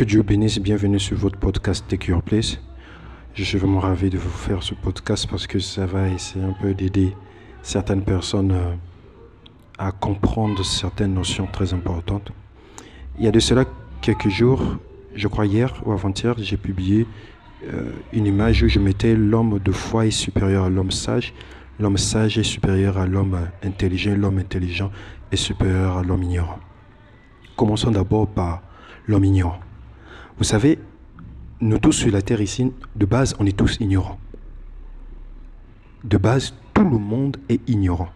Que Dieu bénisse, bienvenue sur votre podcast Take Your Place. Je suis vraiment ravi de vous faire ce podcast parce que ça va essayer un peu d'aider certaines personnes euh, à comprendre certaines notions très importantes. Il y a de cela quelques jours, je crois hier ou avant-hier, j'ai publié euh, une image où je mettais l'homme de foi est supérieur à l'homme sage, l'homme sage est supérieur à l'homme intelligent, l'homme intelligent est supérieur à l'homme ignorant. Commençons d'abord par l'homme ignorant. Vous savez, nous tous sur la terre ici, de base, on est tous ignorants. De base, tout le monde est ignorant.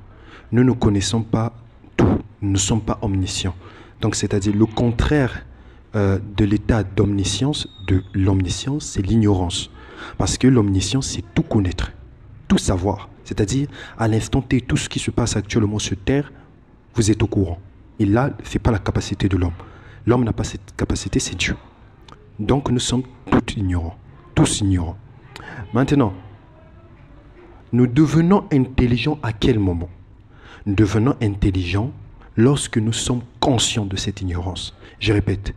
Nous ne connaissons pas tout, nous ne sommes pas omniscients. Donc, c'est-à-dire le contraire euh, de l'état d'omniscience, de l'omniscience, c'est l'ignorance. Parce que l'omniscience, c'est tout connaître, tout savoir. C'est-à-dire, à, l'instant T, tout ce qui se passe actuellement sur Terre, vous êtes au courant. Et là, ce n'est pas la capacité de l'homme. L'homme n'a pas cette capacité, c'est Dieu. Donc nous sommes tous ignorants, tous ignorants. Maintenant, nous devenons intelligents à quel moment? Nous devenons intelligents lorsque nous sommes conscients de cette ignorance. Je répète,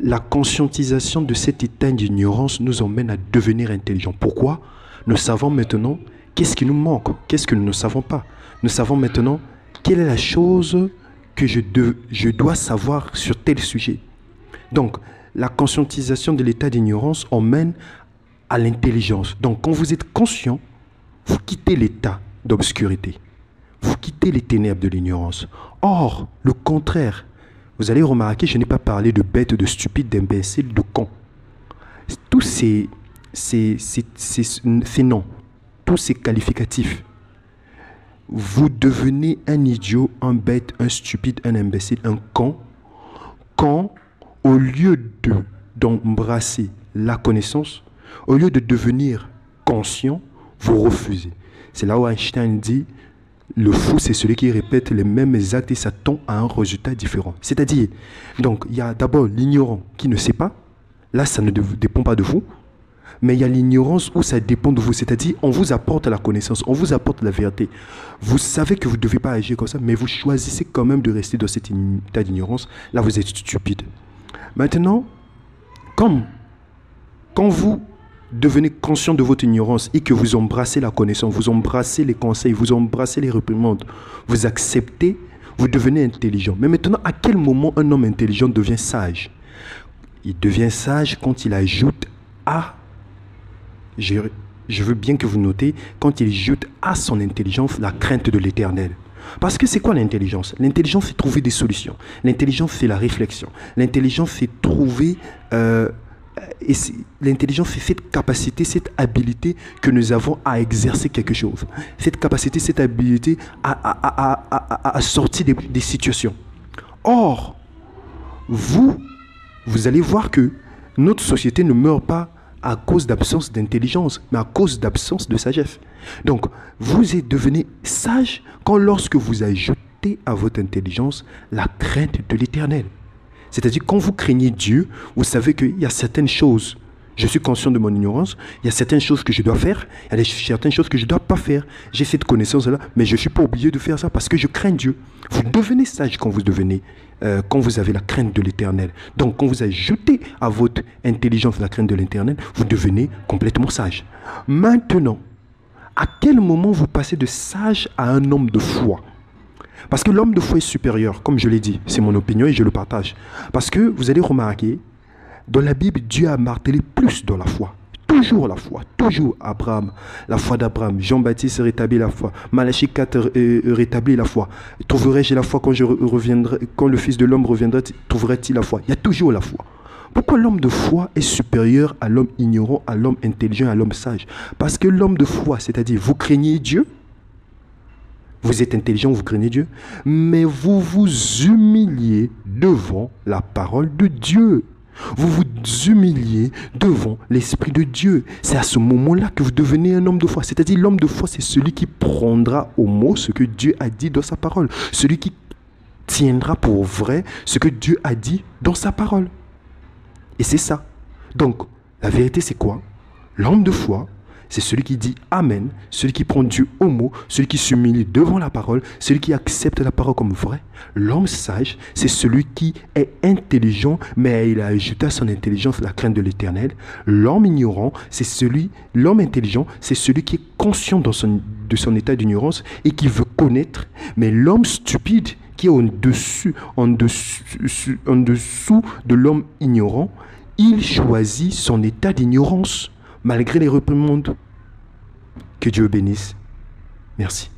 la conscientisation de cet état d'ignorance nous emmène à devenir intelligents. Pourquoi? Nous savons maintenant qu'est-ce qui nous manque, qu'est-ce que nous ne savons pas. Nous savons maintenant quelle est la chose que je, je dois savoir sur tel sujet. Donc, la conscientisation de l'état d'ignorance emmène à l'intelligence. Donc quand vous êtes conscient, vous quittez l'état d'obscurité. Vous quittez les ténèbres de l'ignorance. Or, le contraire, vous allez remarquer, je n'ai pas parlé de bête, de stupide, d'imbécile, de con. Tous ces, ces, noms, tous ces qualificatifs, vous devenez un idiot, un bête, un stupide, un imbécile, un con, quand au lieu de d'embrasser la connaissance, au lieu de devenir conscient, vous refusez. C'est là où Einstein dit le fou, c'est celui qui répète les mêmes actes et s'attend à un résultat différent. C'est-à-dire, donc, il y a d'abord l'ignorant qui ne sait pas. Là, ça ne dépend pas de vous. Mais il y a l'ignorance où ça dépend de vous. C'est-à-dire, on vous apporte la connaissance, on vous apporte la vérité. Vous savez que vous ne devez pas agir comme ça, mais vous choisissez quand même de rester dans cet état d'ignorance. Là, vous êtes stupide. Maintenant, comme quand vous devenez conscient de votre ignorance et que vous embrassez la connaissance, vous embrassez les conseils, vous embrassez les réprimandes, vous acceptez, vous devenez intelligent. Mais maintenant, à quel moment un homme intelligent devient sage? Il devient sage quand il ajoute à, je, veux bien que vous notez, quand il ajoute à son intelligence la crainte de l'éternel. Parce que c'est quoi l'intelligence? L'intelligence, c'est trouver des solutions. L'intelligence, c'est la réflexion. L'intelligence, c'est trouver... Euh, l'intelligence, c'est cette capacité, cette habilité que nous avons à exercer quelque chose. Cette capacité, cette habilité à, sortir des, des situations. Or, vous, vous allez voir que notre société ne meurt pas à cause d'absence d'intelligence, mais à cause d'absence de sagesse. Donc, vous êtes devenu sage quand lorsque vous ajoutez à votre intelligence la crainte de l'éternel. C'est-à-dire, quand vous craignez Dieu, vous savez qu'il y a certaines choses je suis conscient de mon ignorance. Il y a certaines choses que je dois faire. Il y a certaines choses que je ne dois pas faire. J'ai cette connaissance-là, mais je ne suis pas obligé de faire ça parce que je crains Dieu. Vous devenez sage quand vous devenez, euh, quand vous avez la crainte de l'éternel. Donc, quand vous ajoutez à votre intelligence la crainte de l'éternel, vous devenez complètement sage. Maintenant, à quel moment vous passez de sage à un homme de foi? Parce que l'homme de foi est supérieur, comme je l'ai dit. C'est mon opinion et je le partage. Parce que vous allez remarquer, dans la Bible, Dieu a martelé plus dans la foi. Toujours la foi, toujours Abraham, la foi d'Abraham. Jean-Baptiste rétablit la foi. Malachie 4 euh, euh, rétablit la foi. Trouverai-je la foi quand, je reviendrai, quand le Fils de l'homme reviendra Trouverait-il la foi? Il y a toujours la foi. Pourquoi l'homme de foi est supérieur à l'homme ignorant, à l'homme intelligent, à l'homme sage? Parce que l'homme de foi, c'est-à-dire vous craignez Dieu, vous êtes intelligent, vous craignez Dieu, mais vous vous humiliez devant la parole de Dieu. Vous vous humiliez devant l'Esprit de Dieu. C'est à ce moment-là que vous devenez un homme de foi. C'est-à-dire l'homme de foi, c'est celui qui prendra au mot ce que Dieu a dit dans sa parole. Celui qui tiendra pour vrai ce que Dieu a dit dans sa parole. Et c'est ça. Donc, la vérité, c'est quoi? L'homme de foi, c'est celui qui dit Amen, celui qui prend Dieu au mot, celui qui s'humilie devant la parole, celui qui accepte la parole comme vraie. L'homme sage, c'est celui qui est intelligent, mais il a ajouté à son intelligence la crainte de l'éternel. L'homme ignorant, c'est celui, l'homme intelligent, c'est celui qui est conscient de son état d'ignorance et qui veut connaître. Mais l'homme stupide, qui est en dessous, en dessous de l'homme ignorant, il choisit son état d'ignorance malgré les reprimandes. Que Dieu bénisse. Merci.